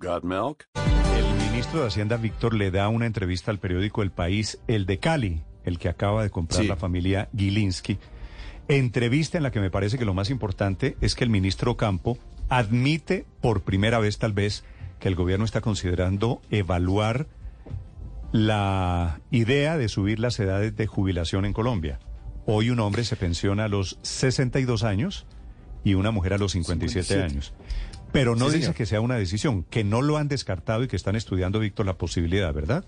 Got milk? El ministro de Hacienda, Víctor, le da una entrevista al periódico El País, el de Cali, el que acaba de comprar Sí. la familia Gilinski. Entrevista en la que me parece que lo más importante es que el ministro Campo admite por primera vez tal vez que el gobierno está considerando evaluar la idea de subir las edades de jubilación en Colombia. Hoy un hombre se pensiona a los 62 años y una mujer a los 57, 57. años. Pero no Sí, dice señor. que sea una decisión, que no lo han descartado y que están estudiando, Víctor, la posibilidad, ¿verdad?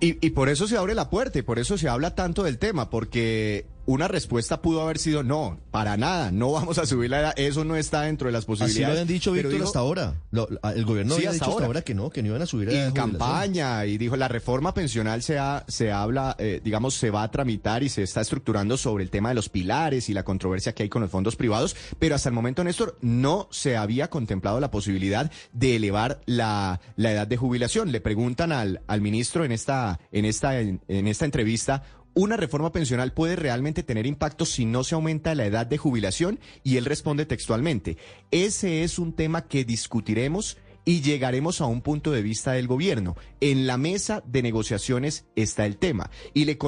Y, y por eso se abre la puerta y por eso se habla tanto del tema, porque una respuesta pudo haber sido no, para nada, no vamos a subir la edad, eso no está dentro de las Así posibilidades. lo habían dicho, Víctor, dijo- hasta ahora. Lo- el gobierno Sí, había hasta dicho hasta ahora. ahora que no, que no iban a subir y a en campaña y dijo la reforma pensional se ha, se habla eh, digamos se va a tramitar y se está estructurando sobre el tema de los pilares y la controversia que hay con los fondos privados pero hasta el momento Néstor no se había contemplado la posibilidad de elevar la, la edad de jubilación le preguntan al, al ministro en esta en esta en, en esta entrevista ¿Una reforma pensional puede realmente tener impacto si no se aumenta la edad de jubilación? Y él responde textualmente, ese es un tema que discutiremos y llegaremos a un punto de vista del gobierno. En la mesa de negociaciones está el tema. Y le,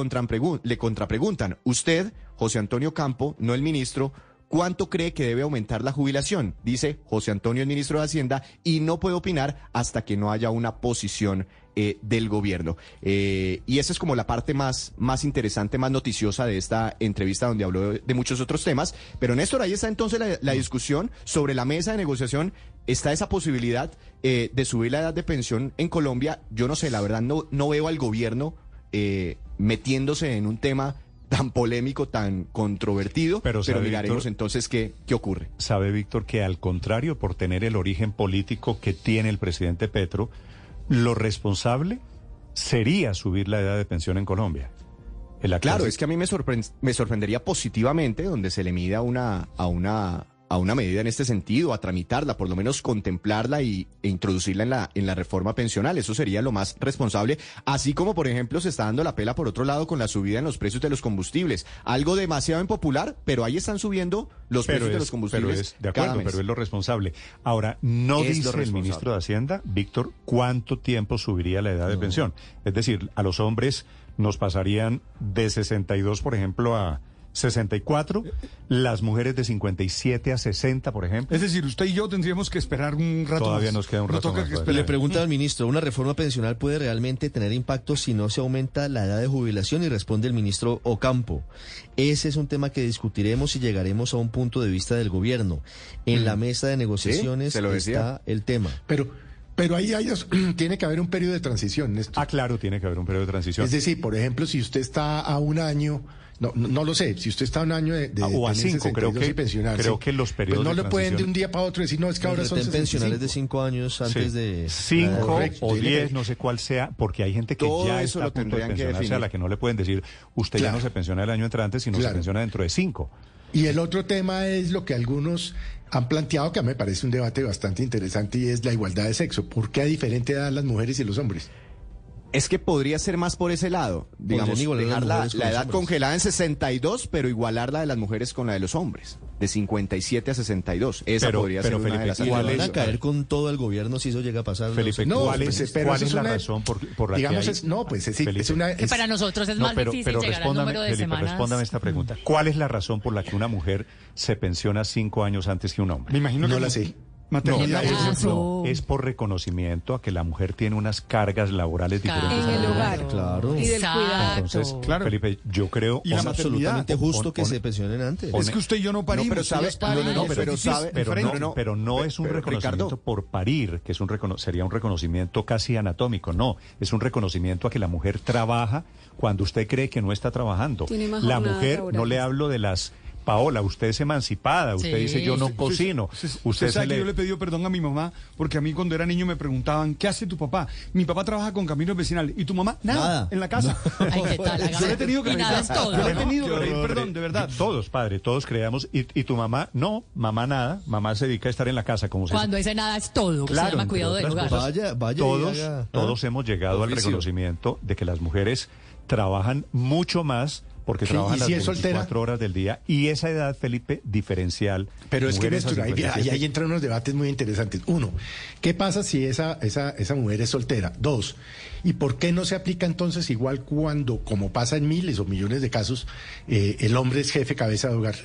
le contrapreguntan, usted, José Antonio Campo, no el ministro, ¿cuánto cree que debe aumentar la jubilación? Dice José Antonio, el ministro de Hacienda, y no puede opinar hasta que no haya una posición eh, del gobierno. Eh, y esa es como la parte más, más interesante, más noticiosa de esta entrevista donde habló de, muchos otros temas. Pero Néstor, ahí está entonces la, discusión sobre la mesa de negociación. Está esa posibilidad eh, de subir la edad de pensión en Colombia. Yo no sé, la verdad no, no veo al gobierno metiéndose en un tema tan polémico, tan controvertido, Pero, pero, ¿sabe, miraremos Víctor? entonces qué, qué ocurre. Sabe, Víctor, que al contrario, por tener el origen político que tiene el presidente Petro, lo responsable sería subir la edad de pensión en Colombia. En la Claro, clase- es que a mí me, sorpren- me sorprendería positivamente donde se le mida una, a una, a una medida en este sentido, a tramitarla, por lo menos contemplarla y, e introducirla en la, en la reforma pensional. Eso sería lo más responsable. Así como, por ejemplo, se está dando la pela por otro lado con la subida en los precios de los combustibles. Algo demasiado impopular, pero ahí están subiendo los pero precios de los combustibles. pero es de cada acuerdo, mes. pero es lo responsable. Ahora, no Es dice el ministro de Hacienda, Víctor, cuánto tiempo subiría la edad de pensión. Es decir, a los hombres nos pasarían de 62, por ejemplo, a 64, las mujeres de 57 a 60, por ejemplo. Es decir, usted y yo tendríamos que esperar un rato Todavía más. nos queda un No rato toca más, que todavía. esperar. Le pregunta al ministro, ¿una reforma pensional puede realmente tener impacto si no se aumenta la edad de jubilación? Y responde el ministro Ocampo. Ese es un tema que discutiremos y llegaremos a un punto de vista del gobierno. En la mesa de negociaciones se lo decía. está el tema. Pero, pero ahí hay, tiene que haber un periodo de transición, Néstor. Ah, claro, tiene que haber un periodo de transición. Es decir, por ejemplo, si usted está a un año, no, no, no lo sé, si usted está a un año de, de Ah, o a cinco, creo 62 que- pensionarse, creo que los periodos pues no le pueden de un día para otro decir, no, es que ahora son pensionales de 65. cinco años antes Sí. de... Cinco o diez, no sé cuál sea, porque hay gente que Todo ya eso está a punto de que pensionarse, a la que no le pueden decir, usted ya no se pensiona el año entrante, sino se pensiona dentro de cinco. Y el otro tema es lo que algunos han planteado, que a mí me parece un debate bastante interesante, y es la igualdad de sexo. ¿Por qué a diferente edad las mujeres y los hombres? Es que podría ser más por ese lado, digamos, dejar la, la edad congelada en 62, pero igualar la de las mujeres con la de los hombres, de 57 a 62. Esa Pero- podría pero, ser una Felipe, de las ¿cuál van es- a caer con todo el gobierno si eso llega a pasar. Felipe, No, ¿cuál pues, es, pero cuál es es la una- razón por, por la Digamos, que hay... es, no, pues es, Felipe. es una... Que es- para nosotros es No, más pero, difícil pero llegar al respóndame, número de Felipe, semanas. respóndame esta pregunta. ¿Cuál es la razón por la que una mujer se pensiona cinco años antes que un hombre? Me imagino no que la sé. No, Maternidad, es, por ejemplo. no, es por reconocimiento a que la mujer tiene unas cargas laborales Claro. diferentes. En a el hogar. hombre. Claro. Y del cuidado. Entonces, Claro. Felipe, yo creo... Y Es absolutamente justo que se pensionen antes. Es que usted y yo no parimos. No, pero sabe- no, no, no, pero sabe- pero no, pero no es un Pero, reconocimiento Ricardo. por parir, que es un recono- sería un reconocimiento casi anatómico, no, es un reconocimiento a que la mujer trabaja cuando usted cree que no está trabajando. Tiene más La mujer, no laborales. le hablo de las Paola, usted es emancipada, usted Sí. dice yo no cocino. Usted sabe que yo le he pedido perdón a mi mamá porque a mí cuando era niño me preguntaban, ¿qué hace tu papá? Mi papá trabaja con caminos vecinales. ¿Y tu mamá? Nada, Nada. en la casa. Ay, ¿qué tal? yo le he tenido que pedir es todo, Yo le he ¿no? tenido que pedir perdón, de verdad. Todos, padre, todos creamos. ¿Y, y tu mamá? No, mamá nada. Mamá se dedica a estar en la casa como se Cuando ese nada es todo, que se llama cuidado del hogar. cosas, todos, haga, todos hemos llegado al reconocimiento de que las mujeres trabajan mucho más porque Sí, trabajan ¿y las si soltera? 24 horas del día y esa edad, Felipe, diferencial. Pero es que mujeres a Néstor, ahí, 57, ahí- ahí entran unos debates muy interesantes. Uno, ¿qué pasa si esa, esa, esa mujer es soltera? Dos, ¿y por qué no se aplica entonces igual cuando, como pasa en miles o millones de casos, eh, el hombre es jefe cabeza de hogar?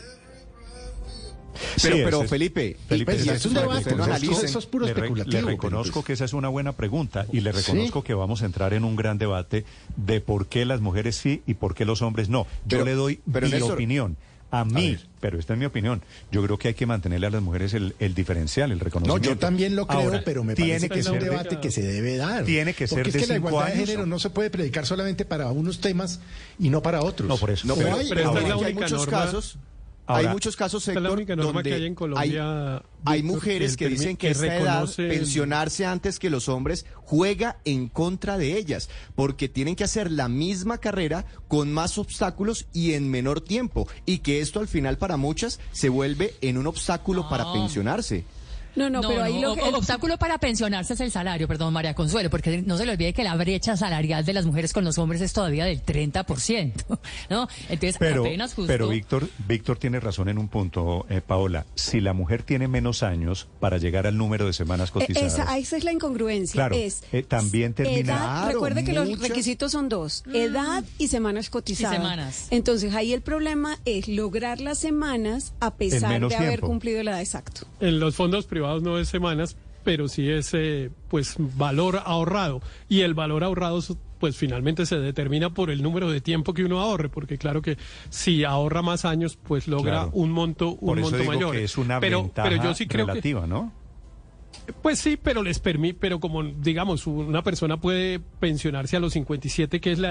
Pero, Sí, pero es- Felipe, Felipe, Pues, ese es un le debate, reconozco- eso es- eso es puro le re- especulativo, Le pero reconozco pues- que esa es una buena pregunta y le reconozco que vamos a entrar en un gran debate de por qué las mujeres sí y por qué los hombres no. Yo Pero- le doy pero, mi Néstor, opinión. A mí, pero esta es mi opinión. Yo creo que hay que mantenerle a las mujeres el, el diferencial, el No, reconocimiento. yo también lo creo, Ahora, pero me tiene parece que es un de- debate que se debe dar. Tiene que ser Porque de es que la igualdad de género no se puede predicar solamente para unos temas y no para otros. No, por eso. No, pero, hay- pero hay única muchos norma- casos. Hay muchos casos, es la única norma donde que hay en Colombia, hay mujeres que dicen que, que esta edad, pensionarse antes que los hombres, juega en contra de ellas, porque tienen que hacer la misma carrera con más obstáculos y en menor tiempo, y que esto al final para muchas se vuelve en un obstáculo para pensionarse. No, no, pero ahí lo que... El obstáculo para pensionarse es el salario, perdón, María Consuelo, porque no se le olvide que la brecha salarial de las mujeres con los hombres es todavía del 30%, ¿no? Entonces, Pero, apenas justo... pero Víctor, Víctor tiene razón en un punto, eh, Paola. Si la mujer tiene menos años para llegar al número de semanas Eh, cotizadas, Esa, esa es la incongruencia. Claro, es eh, también termina- edad- Claro, recuerde que los requisitos son dos: edad y semanas cotizadas. semanas. Entonces ahí el problema es lograr las semanas a pesar de haber tiempo. cumplido la edad exacto. En los fondos privados no es semanas, pero sí es eh, pues valor ahorrado. Y el valor ahorrado pues finalmente se determina por el número de tiempo que uno ahorre, porque claro que si ahorra más años, pues logra Claro. un monto, un por eso monto digo mayor. que es una pero, ventaja pero yo sí creo que ¿no? Pues sí, pero les permite, pero como digamos, una persona puede pensionarse a los 57, que es la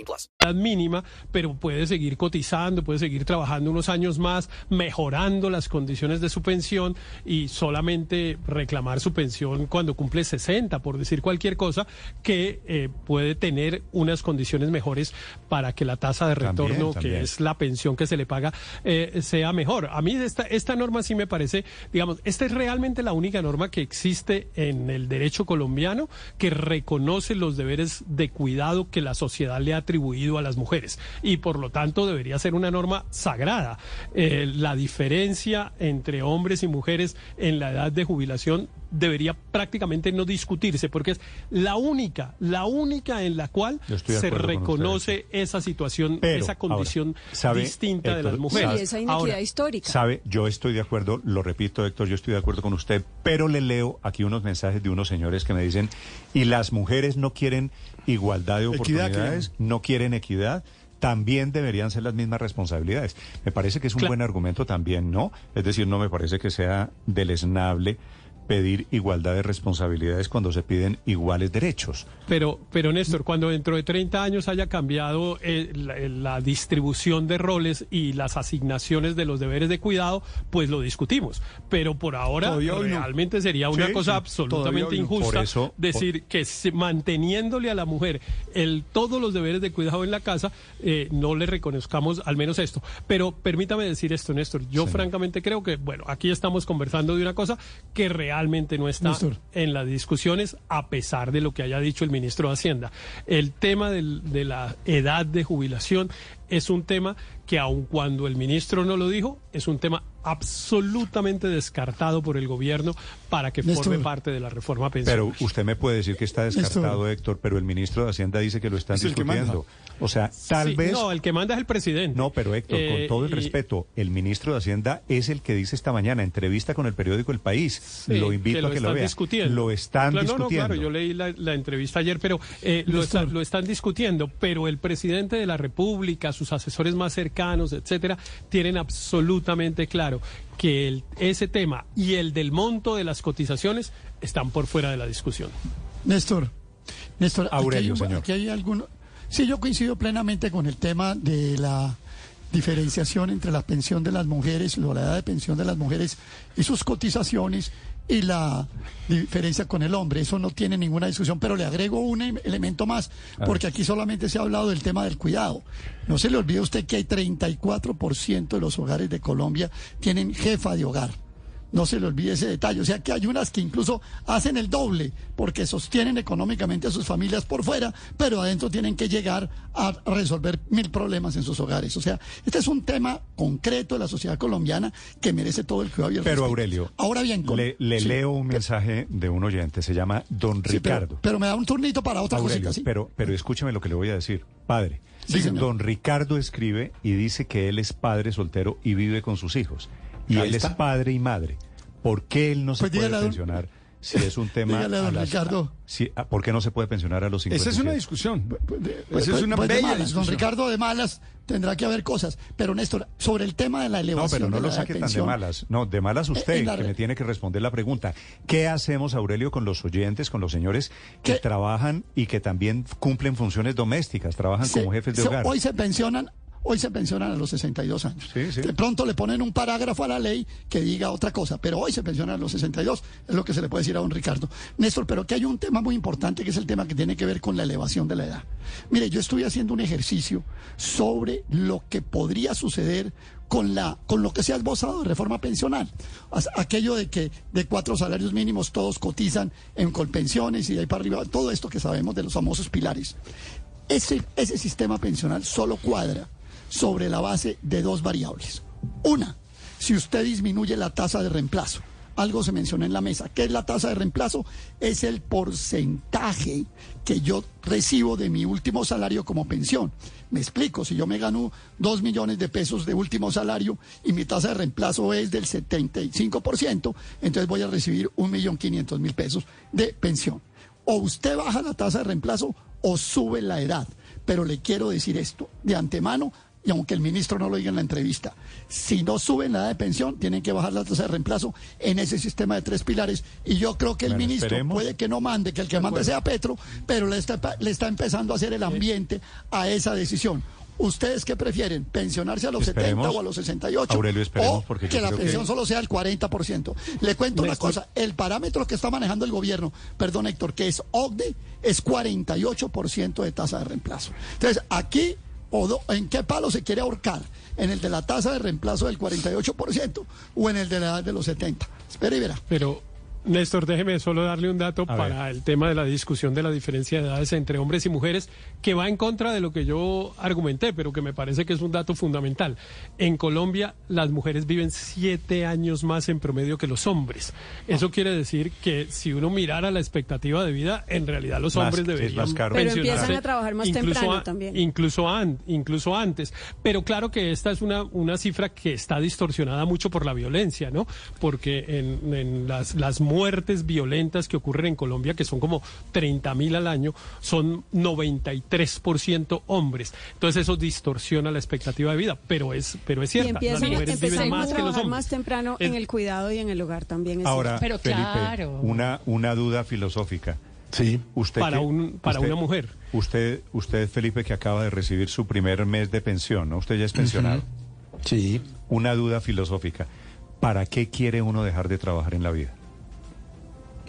edad mínima, pero puede seguir cotizando, puede seguir trabajando unos años más, mejorando las condiciones de su pensión y solamente reclamar su pensión cuando cumple 60, por decir cualquier cosa, que eh, puede tener unas condiciones mejores para que la tasa de También, retorno, también. que es la pensión que se le paga, eh, sea mejor. A mí esta, esta norma sí me parece, digamos, esta es realmente la única norma que existe en el derecho colombiano que reconoce los deberes de cuidado que la sociedad le ha atribuido a las mujeres y por lo tanto debería ser una norma sagrada. Eh, la diferencia entre hombres y mujeres en la edad de jubilación debería prácticamente no discutirse porque es la única, la única en la cual de se reconoce esa situación, Pero, esa condición ahora, ¿sabe, distinta de Héctor, las mujeres. Y esa inequidad Ahora, histórica. Sabe, yo estoy de acuerdo, lo repito, Héctor, yo estoy de acuerdo con usted, pero le leo aquí unos mensajes de unos señores que me dicen, y las mujeres no quieren igualdad de Equidad, oportunidades, no quieren equidad. También deberían ser las mismas responsabilidades. Me parece que es un buen argumento también, ¿no? Es decir, no me parece que sea deleznable pedir igualdad de responsabilidades cuando se piden iguales derechos. Pero, pero Néstor, cuando dentro de 30 años haya cambiado eh, la, la distribución de roles y las asignaciones de los deberes de cuidado, pues lo discutimos. Pero por ahora Todavía hoy no. realmente sería una Sí, cosa absolutamente no. injusta Por eso- decir que se- manteniéndole a la mujer el, todos los deberes de cuidado en la casa, eh, no le reconozcamos al menos esto. Pero permítame decir esto, Néstor. Yo francamente creo que, bueno, aquí estamos conversando de una cosa que realmente no está Néstor. en las discusiones, a pesar de lo que haya dicho el ministro de Hacienda. El tema del- de la edad de jubilación es un tema que aun cuando el ministro no lo dijo, es un tema absolutamente descartado por el gobierno para que Néstor. forme parte de la reforma pensional. Pero usted me puede decir que está descartado, Héctor, pero el ministro de Hacienda dice que lo están Es discutiendo. O sea, tal Sí, vez... No, el que manda es el presidente. No, pero Héctor, Eh, con todo el y- respeto, el ministro de Hacienda es el que dice esta mañana, entrevista con el periódico El País. Sí, lo invito que lo a que lo están vea. discutiendo. Lo están Claro, no, no, discutiendo. claro, yo leí la, la entrevista ayer, pero eh, lo, está- lo están discutiendo. Pero el presidente de la República, sus asesores más cercanos, etcétera, tienen absolutamente claro que el- ese tema y el del monto de las cotizaciones están por fuera de la discusión. Néstor, Néstor, aquí Aurelio, hay señor. aquí hay alguno- Sí, yo coincido plenamente con el tema de la diferenciación entre la pensión de las mujeres, la edad de pensión de las mujeres y sus cotizaciones y la diferencia con el hombre. Eso no tiene ninguna discusión, pero le agrego un em- elemento más, porque aquí solamente se ha hablado del tema del cuidado. No se le olvide a usted que hay 34% de los hogares de Colombia tienen jefa de hogar. No se le olvide ese detalle. O sea que hay unas que incluso hacen el doble porque sostienen económicamente a sus familias por fuera, pero adentro tienen que llegar a resolver mil problemas en sus hogares. O sea, este es un tema concreto de la sociedad colombiana que merece todo el cuidado y el Pero respeto. Aurelio, Ahora bien, con- le, le sí, leo un mensaje de un oyente, se llama Don sí, Ricardo. pero, me da un turnito para otra Aurelio, cosita, ¿sí? pero, pero escúcheme lo que le voy a decir. Padre, Sí, don Ricardo escribe y dice que él es padre soltero y vive con sus hijos. Y Ahí él es padre y madre. ¿Por qué él no se Pues puede dígale a don- pensionar si es un tema... Dígale a don las- Ricardo. si- ah, ¿Por qué no se puede pensionar a los 50? Esa es una discusión. Pues es Pues- una pues de bella malas, discusión. Don Ricardo de malas tendrá que haber cosas. Pero Néstor, sobre el tema de la No, elevación pero no de lo saque de tan de malas. No, de malas usted, en la que me tiene que responder la pregunta. ¿Qué hacemos, Aurelio, con los oyentes, con los señores que trabajan y que también cumplen funciones domésticas, trabajan Se- como jefes de se- hogar? Hoy se pensionan, hoy se pensionan a los 62 años. De pronto le ponen un parágrafo a la ley que diga otra cosa, pero hoy se pensionan a los 62, es lo que se le puede decir a don Ricardo. Néstor, pero que hay un tema muy importante que es el tema que tiene que ver con la elevación de la edad. Mire, yo estoy haciendo un ejercicio sobre lo que podría suceder con la con lo que se ha esbozado de reforma pensional. Aquello de que de cuatro salarios mínimos todos cotizan en colpensiones y de ahí para arriba, todo esto que sabemos de los famosos pilares. Ese, ese sistema pensional solo cuadra sobre la base de dos variables. Una, si usted disminuye la tasa de reemplazo. Algo se mencionó en la mesa. ¿Qué es la tasa de reemplazo? Es el porcentaje que yo recibo de mi último salario como pensión. Me explico, si yo me gano dos millones de pesos de último salario y mi tasa de reemplazo es del 75%, entonces voy a recibir un millón quinientos mil pesos de pensión. O usted baja la tasa de reemplazo o sube la edad. Pero le quiero decir esto de antemano, y aunque el ministro no lo diga en la entrevista, si no suben la edad de pensión, tienen que bajar la tasa de reemplazo en ese sistema de tres pilares. Y yo creo que el Bueno, ministro esperemos. puede que no mande, que el que mande sea Petro, pero le está, le está empezando a hacer el ambiente a esa decisión. ¿Ustedes qué prefieren? ¿Pensionarse a los Esperemos. 70 o a los 68? Aurelio, esperemos, o porque que la que- pensión solo sea el 40%. Le cuento una cosa, el parámetro que está manejando el gobierno, perdón Héctor, que es OCDE, es 48% de tasa de reemplazo. Entonces, aquí, o do- ¿en qué palo se quiere ahorcar? ¿En el de la tasa de reemplazo del 48% o en el de la edad de los 70? Espera y verá. Pero, Néstor, déjeme solo darle un dato A para el tema de la discusión de la diferencia de edades entre hombres y mujeres, que va en contra de lo que yo argumenté, pero que me parece que es un dato fundamental. En Colombia, las mujeres viven siete años más en promedio que los hombres. Eso quiere decir que si uno mirara la expectativa de vida, en realidad los Más- hombres es más deberían caro. Pero empiezan a trabajar más incluso temprano a- también. Incluso, an- incluso antes. Pero claro que esta es una, una cifra que está distorsionada mucho por la violencia, ¿no? Porque en, en las, las muertes violentas que ocurren en Colombia, que son como 30 mil al año, son 93% hombres. Entonces eso distorsiona la expectativa de vida, pero es, pero es Y cierta. Las empiezan, mujeres empiezan viven a más que los trabajar hombres. más temprano en el cuidado y en el hogar también. es Ahora, cierto. Felipe, una, una duda filosófica. Sí. Usted Para que- un- para usted- una mujer. Usted, usted, Felipe, que acaba de recibir su primer mes de pensión, ¿no? Usted ya es pensionado. Sí. Una duda filosófica. ¿Para qué quiere uno dejar de trabajar en la vida?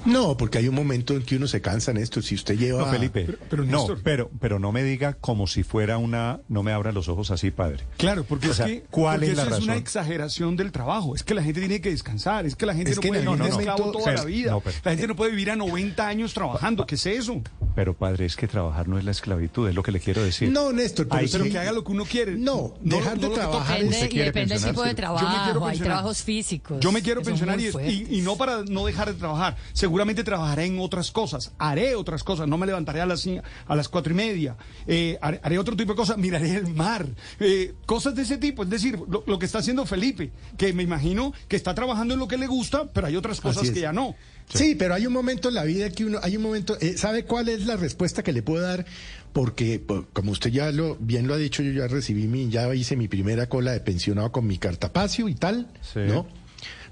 No, porque hay un momento en que uno se cansa en esto. Si usted lleva. No, Felipe. Pero- pero, no, Néstor. pero, pero no me diga como si fuera una. No me abra los ojos así, padre. Claro, porque O es sea, que ¿cuál porque es la eso es una razón? exageración del trabajo. Es que la gente tiene que descansar, es que la gente Es no que puede vivir esclavo toda pero- la vida. no, pero- la gente no puede vivir a 90 años trabajando. ¿Qué es eso? Pero padre, es que trabajar no es la esclavitud, es lo que le quiero decir. No, Néstor, pero, que- que haga lo que uno quiere. No, dejar no de trabajar. Depende, ¿Usted y quiere depende del tipo de pensionarse? Yo me quiero trabajo, hay trabajos físicos. Yo me quiero pensionar y, no para no dejar de trabajar. Seguramente trabajaré en otras cosas. Haré otras cosas. No me levantaré a las, a las cuatro y media. Eh, haré, haré otro tipo de cosas. Miraré el mar. Eh, cosas de ese tipo. Es decir, lo, lo que está haciendo Felipe, que me imagino que está trabajando en lo que le gusta, pero hay otras cosas que ya no. Sí. pero hay un momento en la vida que uno, hay un momento, eh, ¿sabe cuál es la respuesta que le puedo dar? Porque, po- como usted ya lo, bien lo ha dicho, yo ya recibí mi, ya hice mi primera cola de pensionado con mi cartapacio y tal, Sí. ¿no?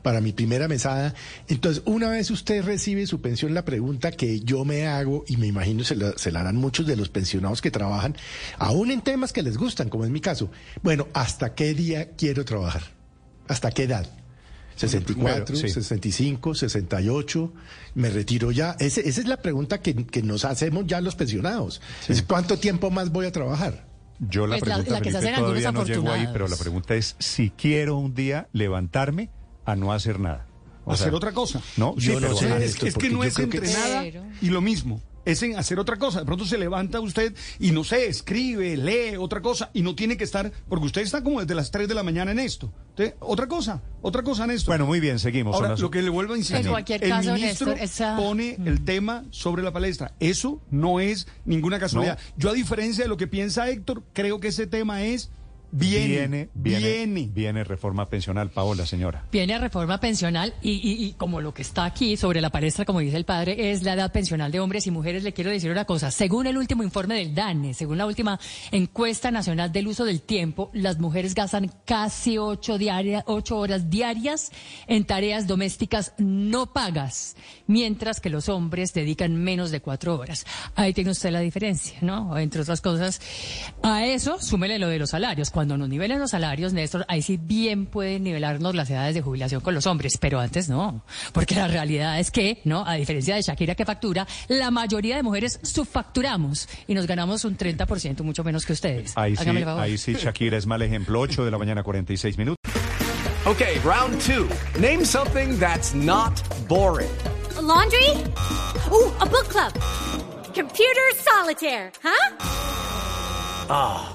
Para mi primera mesada. Entonces, una vez usted recibe su pensión, la pregunta que yo me hago, y me imagino se la, se la harán muchos de los pensionados que trabajan, aún en temas que les gustan, como es mi caso. Bueno, ¿hasta qué día quiero trabajar? ¿Hasta qué edad? 64, Bueno, sí. 65, 68, me retiro ya. Ese- esa es la pregunta que, que nos hacemos ya los pensionados. Es ¿Cuánto tiempo más voy a trabajar? Yo la Pues la- pregunta la que se Felipe, algunos todavía no llego ahí, pero la pregunta es si quiero un día levantarme a no hacer nada. O hacer sea, otra cosa. No, Yo sí, no sé, es, Néstor, es que no es creo que- entre nada y lo mismo. Es en hacer otra cosa. De pronto se levanta usted y no sé, escribe, lee otra cosa y no tiene que estar, porque usted está como desde las 3 de la mañana en esto. Usted- otra cosa, otra cosa en esto. Bueno, muy bien, seguimos. Son Ahora, las- lo que le vuelvo a insistir, En cualquier el caso, ministro Néstor, esa- pone el tema sobre la palestra. Eso no es ninguna casualidad. Yo, a diferencia de lo que piensa Héctor, creo que ese tema es viene, viene, viene, viene. viene reforma pensional, Paola, señora. Viene reforma pensional y, y- y como lo que está aquí sobre la palestra, como dice el padre, es la edad pensional de hombres y mujeres, le quiero decir una cosa. Según el último informe del DANE, según la última encuesta nacional del uso del tiempo, las mujeres gastan casi ocho, diaria- ocho horas diarias en tareas domésticas no pagas, mientras que los hombres dedican menos de cuatro horas. Ahí tiene usted la diferencia, ¿no? Entre otras cosas. A eso, súmele lo de los salarios. Cuando nos nivelen los salarios, Néstor, ahí sí bien pueden nivelarnos las edades de jubilación con los hombres, pero antes no. Porque la realidad es que, ¿no? A diferencia de Shakira que factura, la mayoría de mujeres subfacturamos y nos ganamos un 30%, mucho menos que ustedes. Ahí sí, Hágame el favor. ahí sí, Shakira es mal ejemplo. 8 de la mañana, 46 minutos. Okay, round two. Name something that's not boring. A laundry? Ooh, a book club. Computer solitaire, huh? Ah,